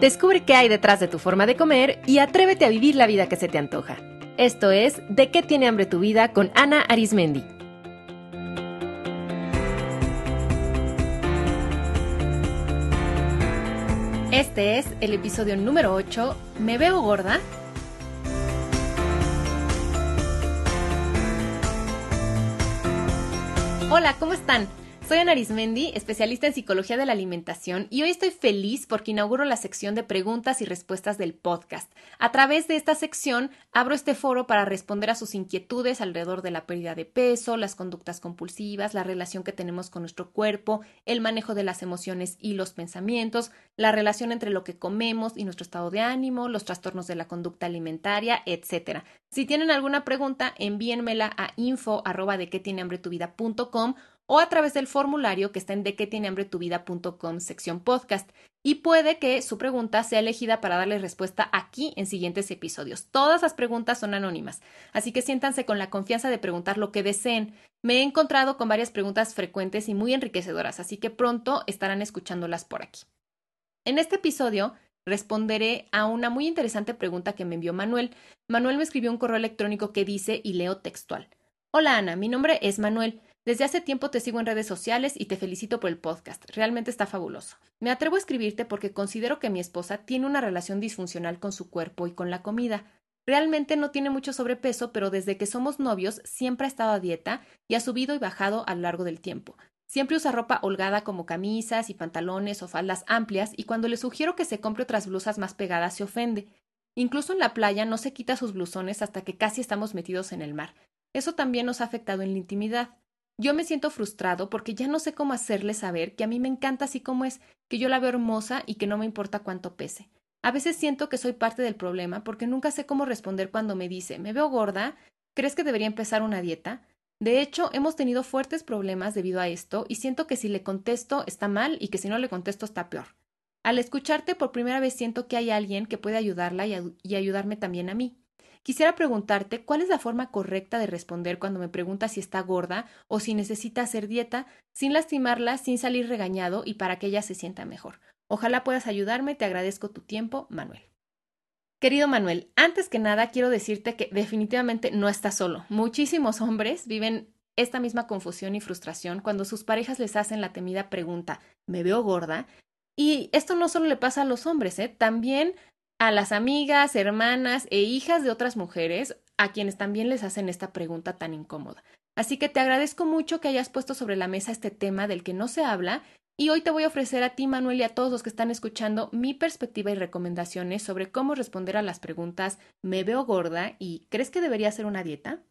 Descubre qué hay detrás de tu forma de comer y atrévete a vivir la vida que se te antoja. Esto es De qué tiene hambre tu vida con Ana Arismendi. Este es el episodio número 8, ¿Me veo gorda? Hola, ¿cómo están? Soy Ana Arismendi, especialista en psicología de la alimentación, y hoy estoy feliz porque inauguro la sección de preguntas y respuestas del podcast. A través de esta sección abro este foro para responder a sus inquietudes alrededor de la pérdida de peso, las conductas compulsivas, la relación que tenemos con nuestro cuerpo, el manejo de las emociones y los pensamientos, la relación entre lo que comemos y nuestro estado de ánimo, los trastornos de la conducta alimentaria, etc. Si tienen alguna pregunta, envíenmela a info de que tiene hambre tu vida o a través del formulario que está en de que tiene hambre tu vida.com sección podcast y puede que su pregunta sea elegida para darle respuesta aquí en siguientes episodios. Todas las preguntas son anónimas, así que siéntanse con la confianza de preguntar lo que deseen. Me he encontrado con varias preguntas frecuentes y muy enriquecedoras, así que pronto estarán escuchándolas por aquí. En este episodio responderé a una muy interesante pregunta que me envió Manuel. Manuel me escribió un correo electrónico que dice y leo textual. Hola Ana, mi nombre es Manuel. Desde hace tiempo te sigo en redes sociales y te felicito por el podcast. Realmente está fabuloso. Me atrevo a escribirte porque considero que mi esposa tiene una relación disfuncional con su cuerpo y con la comida. Realmente no tiene mucho sobrepeso, pero desde que somos novios siempre ha estado a dieta y ha subido y bajado a lo largo del tiempo. Siempre usa ropa holgada como camisas y pantalones o faldas amplias y cuando le sugiero que se compre otras blusas más pegadas se ofende. Incluso en la playa no se quita sus blusones hasta que casi estamos metidos en el mar. Eso también nos ha afectado en la intimidad. Yo me siento frustrado porque ya no sé cómo hacerle saber que a mí me encanta así como es, que yo la veo hermosa y que no me importa cuánto pese. A veces siento que soy parte del problema porque nunca sé cómo responder cuando me dice me veo gorda, ¿crees que debería empezar una dieta? De hecho, hemos tenido fuertes problemas debido a esto y siento que si le contesto está mal y que si no le contesto está peor. Al escucharte por primera vez siento que hay alguien que puede ayudarla y, y ayudarme también a mí. Quisiera preguntarte cuál es la forma correcta de responder cuando me pregunta si está gorda o si necesita hacer dieta, sin lastimarla, sin salir regañado y para que ella se sienta mejor. Ojalá puedas ayudarme, te agradezco tu tiempo, Manuel. Querido Manuel, antes que nada quiero decirte que definitivamente no estás solo. Muchísimos hombres viven esta misma confusión y frustración cuando sus parejas les hacen la temida pregunta ¿me veo gorda? Y esto no solo le pasa a los hombres, ¿eh? también a las amigas, hermanas e hijas de otras mujeres a quienes también les hacen esta pregunta tan incómoda. Así que te agradezco mucho que hayas puesto sobre la mesa este tema del que no se habla y hoy te voy a ofrecer a ti, Manuel, y a todos los que están escuchando mi perspectiva y recomendaciones sobre cómo responder a las preguntas ¿me veo gorda? y ¿crees que debería hacer una dieta?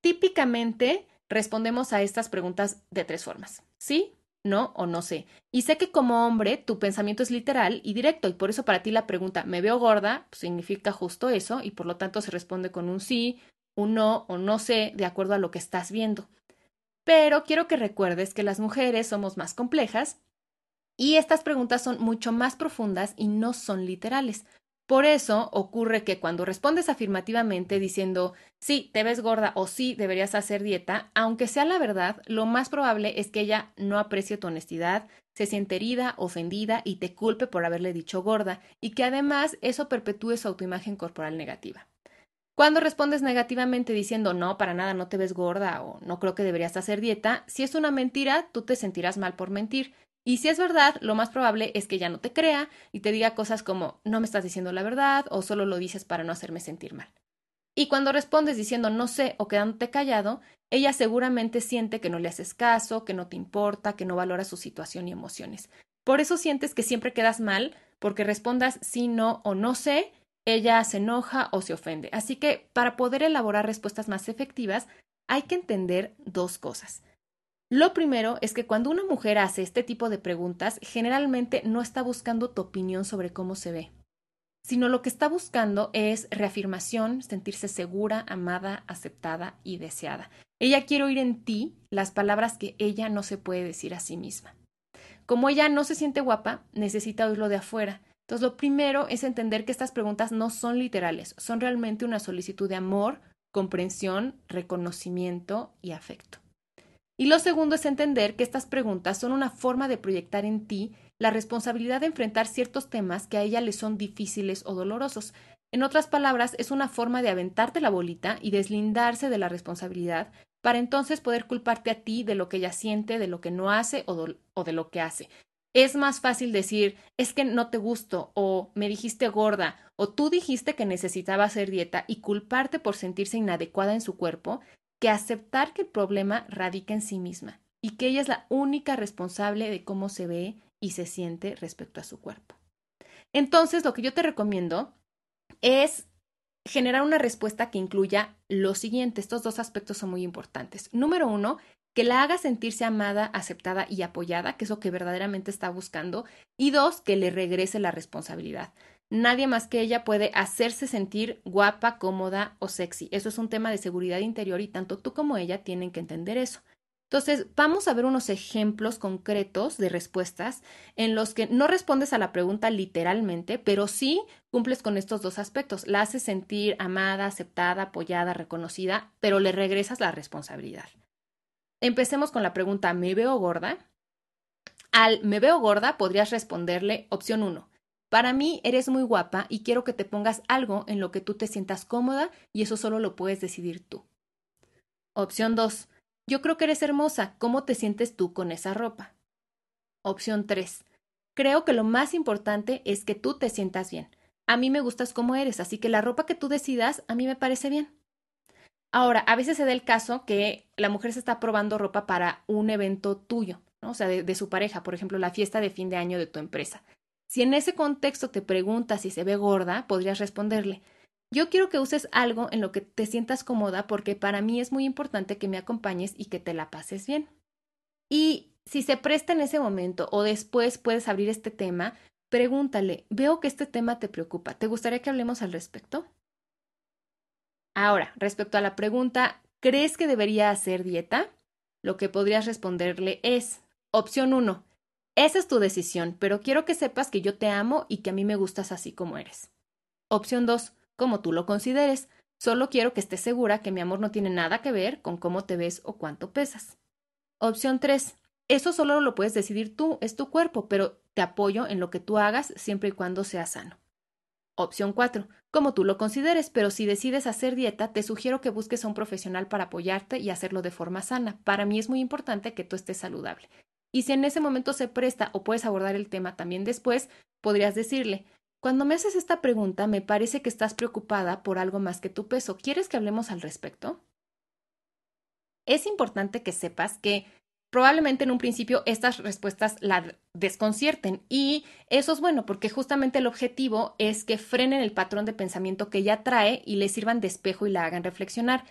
Típicamente respondemos a estas preguntas de tres formas. ¿Sí? No o no sé. Y sé que como hombre tu pensamiento es literal y directo y por eso para ti la pregunta ¿me veo gorda? Pues, significa justo eso y por lo tanto se responde con un sí, un no o no sé de acuerdo a lo que estás viendo. Pero quiero que recuerdes que las mujeres somos más complejas y estas preguntas son mucho más profundas y no son literales. Por eso ocurre que cuando respondes afirmativamente diciendo sí, te ves gorda o sí, deberías hacer dieta, aunque sea la verdad, lo más probable es que ella no aprecie tu honestidad, se siente herida, ofendida y te culpe por haberle dicho gorda, y que además eso perpetúe su autoimagen corporal negativa. Cuando respondes negativamente diciendo no, para nada no te ves gorda o no creo que deberías hacer dieta, si es una mentira, tú te sentirás mal por mentir y si es verdad, lo más probable es que ella no te crea y te diga cosas como no me estás diciendo la verdad o solo lo dices para no hacerme sentir mal. Y cuando respondes diciendo no sé o quedándote callado, ella seguramente siente que no le haces caso, que no te importa, que no valora su situación y emociones. Por eso sientes que siempre quedas mal, porque respondas sí, no o no sé, ella se enoja o se ofende. Así que para poder elaborar respuestas más efectivas, hay que entender dos cosas. Lo primero es que cuando una mujer hace este tipo de preguntas, generalmente no está buscando tu opinión sobre cómo se ve, sino lo que está buscando es reafirmación, sentirse segura, amada, aceptada y deseada. Ella quiere oír en ti las palabras que ella no se puede decir a sí misma. Como ella no se siente guapa, necesita oírlo de afuera. Entonces, lo primero es entender que estas preguntas no son literales, son realmente una solicitud de amor, comprensión, reconocimiento y afecto. Y lo segundo es entender que estas preguntas son una forma de proyectar en ti la responsabilidad de enfrentar ciertos temas que a ella le son difíciles o dolorosos. En otras palabras, es una forma de aventarte la bolita y deslindarse de la responsabilidad para entonces poder culparte a ti de lo que ella siente, de lo que no hace o, o de lo que hace. Es más fácil decir, es que no te gusto, o me dijiste gorda, o tú dijiste que necesitaba hacer dieta y culparte por sentirse inadecuada en su cuerpo, que aceptar que el problema radica en sí misma y que ella es la única responsable de cómo se ve y se siente respecto a su cuerpo. Entonces, lo que yo te recomiendo es generar una respuesta que incluya lo siguiente. Estos dos aspectos son muy importantes. Número uno, que la haga sentirse amada, aceptada y apoyada, que es lo que verdaderamente está buscando. Y dos, que le regrese la responsabilidad. Nadie más que ella puede hacerse sentir guapa, cómoda o sexy. Eso es un tema de seguridad interior y tanto tú como ella tienen que entender eso. Entonces, vamos a ver unos ejemplos concretos de respuestas en los que no respondes a la pregunta literalmente, pero sí cumples con estos dos aspectos. La haces sentir amada, aceptada, apoyada, reconocida, pero le regresas la responsabilidad. Empecemos con la pregunta ¿me veo gorda? Al me veo gorda podrías responderle opción 1. Para mí eres muy guapa y quiero que te pongas algo en lo que tú te sientas cómoda y eso solo lo puedes decidir tú. Opción 2. Yo creo que eres hermosa. ¿Cómo te sientes tú con esa ropa? Opción 3. Creo que lo más importante es que tú te sientas bien. A mí me gustas como eres, así que la ropa que tú decidas a mí me parece bien. Ahora, a veces se da el caso que la mujer se está probando ropa para un evento tuyo, ¿no? o sea, de, de, su pareja, por ejemplo, la fiesta de fin de año de tu empresa. Si en ese contexto te preguntas si se ve gorda, podrías responderle, yo quiero que uses algo en lo que te sientas cómoda porque para mí es muy importante que me acompañes y que te la pases bien. Y si se presta en ese momento o después puedes abrir este tema, pregúntale, veo que este tema te preocupa, ¿te gustaría que hablemos al respecto? Ahora, respecto a la pregunta, ¿crees que debería hacer dieta? Lo que podrías responderle es, opción 1, esa es tu decisión, pero quiero que sepas que yo te amo y que a mí me gustas así como eres. Opción 2, como tú lo consideres. Solo quiero que estés segura que mi amor no tiene nada que ver con cómo te ves o cuánto pesas. Opción 3. Eso solo lo puedes decidir tú, es tu cuerpo, pero te apoyo en lo que tú hagas siempre y cuando sea sano. Opción 4. Como tú lo consideres, pero si decides hacer dieta, te sugiero que busques a un profesional para apoyarte y hacerlo de forma sana. Para mí es muy importante que tú estés saludable. Y si en ese momento se presta o puedes abordar el tema también después, podrías decirle, cuando me haces esta pregunta, me parece que estás preocupada por algo más que tu peso. ¿Quieres que hablemos al respecto? Es importante que sepas que probablemente en un principio estas respuestas la desconcierten y eso es bueno porque justamente el objetivo es que frenen el patrón de pensamiento que ella trae y le sirvan de espejo y la hagan reflexionar.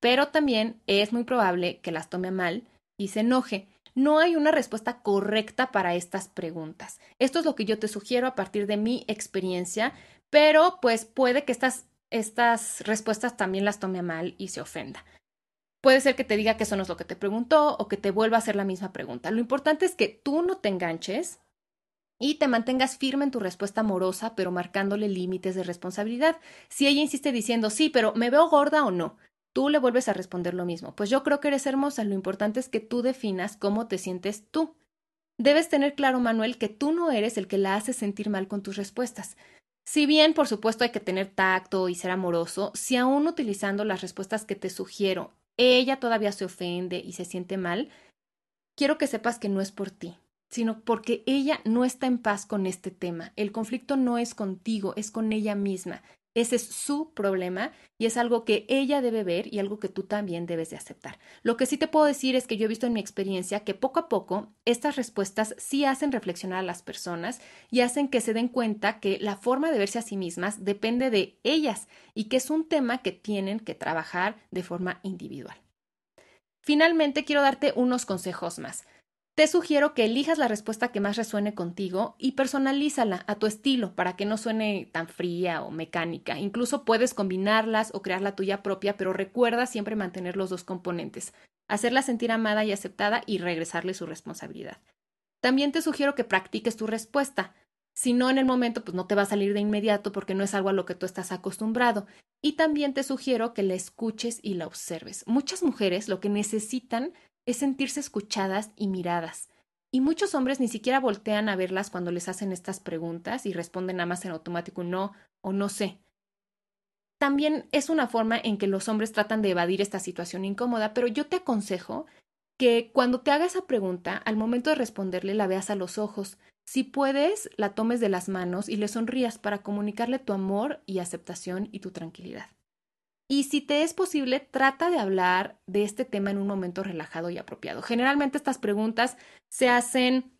Pero también es muy probable que las tome mal y se enoje. No hay una respuesta correcta para estas preguntas. Esto es lo que yo te sugiero a partir de mi experiencia, pero pues puede que estas, estas respuestas también las tome mal y se ofenda. Puede ser que te diga que eso no es lo que te preguntó o que te vuelva a hacer la misma pregunta. Lo importante es que tú no te enganches y te mantengas firme en tu respuesta amorosa, pero marcándole límites de responsabilidad. Si ella insiste diciendo, sí, pero ¿me veo gorda o no? Tú le vuelves a responder lo mismo. Pues yo creo que eres hermosa, lo importante es que tú definas cómo te sientes tú. Debes tener claro, Manuel, que tú no eres el que la hace sentir mal con tus respuestas. Si bien, por supuesto, hay que tener tacto y ser amoroso, si aún utilizando las respuestas que te sugiero, ella todavía se ofende y se siente mal, quiero que sepas que no es por ti, sino porque ella no está en paz con este tema. El conflicto no es contigo, es con ella misma. Ese es su problema y es algo que ella debe ver y algo que tú también debes de aceptar. Lo que sí te puedo decir es que yo he visto en mi experiencia que poco a poco estas respuestas sí hacen reflexionar a las personas y hacen que se den cuenta que la forma de verse a sí mismas depende de ellas y que es un tema que tienen que trabajar de forma individual. Finalmente, quiero darte unos consejos más. Te sugiero que elijas la respuesta que más resuene contigo y personalízala a tu estilo para que no suene tan fría o mecánica. Incluso puedes combinarlas o crear la tuya propia, pero recuerda siempre mantener los dos componentes, hacerla sentir amada y aceptada y regresarle su responsabilidad. También te sugiero que practiques tu respuesta. Si no en el momento, pues no te va a salir de inmediato porque no es algo a lo que tú estás acostumbrado. Y también te sugiero que la escuches y la observes. Muchas mujeres lo que necesitan es sentirse escuchadas y miradas. Y muchos hombres ni siquiera voltean a verlas cuando les hacen estas preguntas y responden nada más en automático no o no sé. También es una forma en que los hombres tratan de evadir esta situación incómoda, pero yo te aconsejo que cuando te haga esa pregunta, al momento de responderle la veas a los ojos. Si puedes, la tomes de las manos y le sonrías para comunicarle tu amor y aceptación y tu tranquilidad. Y si te es posible, trata de hablar de este tema en un momento relajado y apropiado. Generalmente estas preguntas se hacen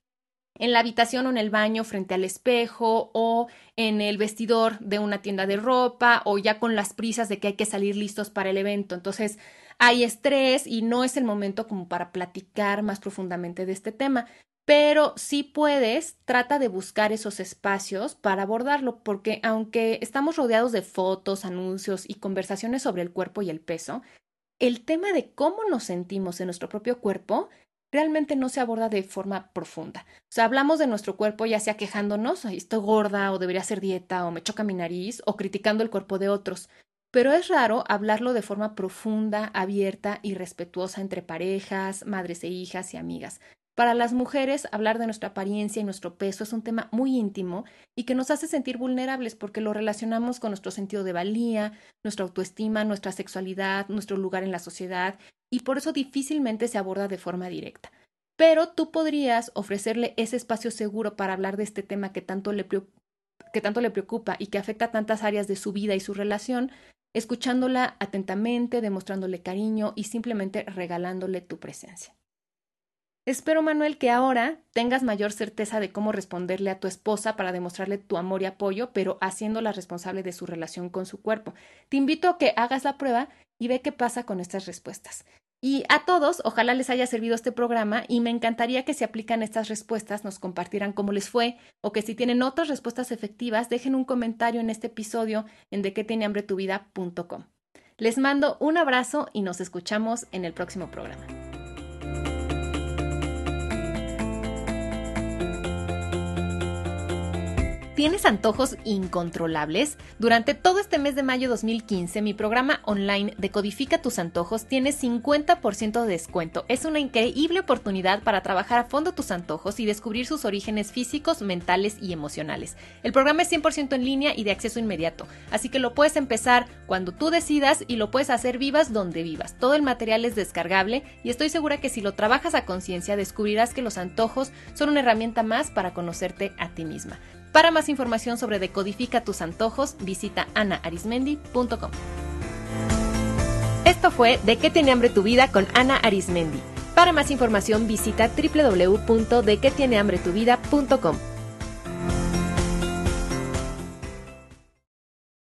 en la habitación o en el baño frente al espejo o en el vestidor de una tienda de ropa o ya con las prisas de que hay que salir listos para el evento. Entonces hay estrés y no es el momento como para platicar más profundamente de este tema. Pero si puedes, trata de buscar esos espacios para abordarlo, porque aunque estamos rodeados de fotos, anuncios y conversaciones sobre el cuerpo y el peso, el tema de cómo nos sentimos en nuestro propio cuerpo realmente no se aborda de forma profunda. O sea, hablamos de nuestro cuerpo ya sea quejándonos, estoy gorda o debería hacer dieta o me choca mi nariz o criticando el cuerpo de otros. Pero es raro hablarlo de forma profunda, abierta y respetuosa entre parejas, madres e hijas y amigas. Para las mujeres, hablar de nuestra apariencia y nuestro peso es un tema muy íntimo y que nos hace sentir vulnerables porque lo relacionamos con nuestro sentido de valía, nuestra autoestima, nuestra sexualidad, nuestro lugar en la sociedad y por eso difícilmente se aborda de forma directa. Pero tú podrías ofrecerle ese espacio seguro para hablar de este tema que tanto le, que tanto le preocupa y que afecta a tantas áreas de su vida y su relación, escuchándola atentamente, demostrándole cariño y simplemente regalándole tu presencia. Espero, Manuel, que ahora tengas mayor certeza de cómo responderle a tu esposa para demostrarle tu amor y apoyo, pero haciéndola responsable de su relación con su cuerpo. Te invito a que hagas la prueba y ve qué pasa con estas respuestas. Y a todos, ojalá les haya servido este programa y me encantaría que si aplican estas respuestas nos compartieran cómo les fue o que si tienen otras respuestas efectivas dejen un comentario en este episodio en de qué tiene hambre tu vida.com. Les mando un abrazo y nos escuchamos en el próximo programa. ¿Tienes antojos incontrolables? Durante todo este mes de mayo 2015, mi programa online Decodifica tus antojos tiene 50% de descuento. Es una increíble oportunidad para trabajar a fondo tus antojos y descubrir sus orígenes físicos, mentales y emocionales. El programa es 100% en línea y de acceso inmediato, así que lo puedes empezar cuando tú decidas y lo puedes hacer vivas donde vivas. Todo el material es descargable y estoy segura que si lo trabajas a conciencia descubrirás que los antojos son una herramienta más para conocerte a ti misma. Para más información sobre Decodifica tus antojos, visita anaarismendi.com. Esto fue De qué tiene hambre tu vida con Ana Arismendi. Para más información visita www.dequetienehambretuvida.com.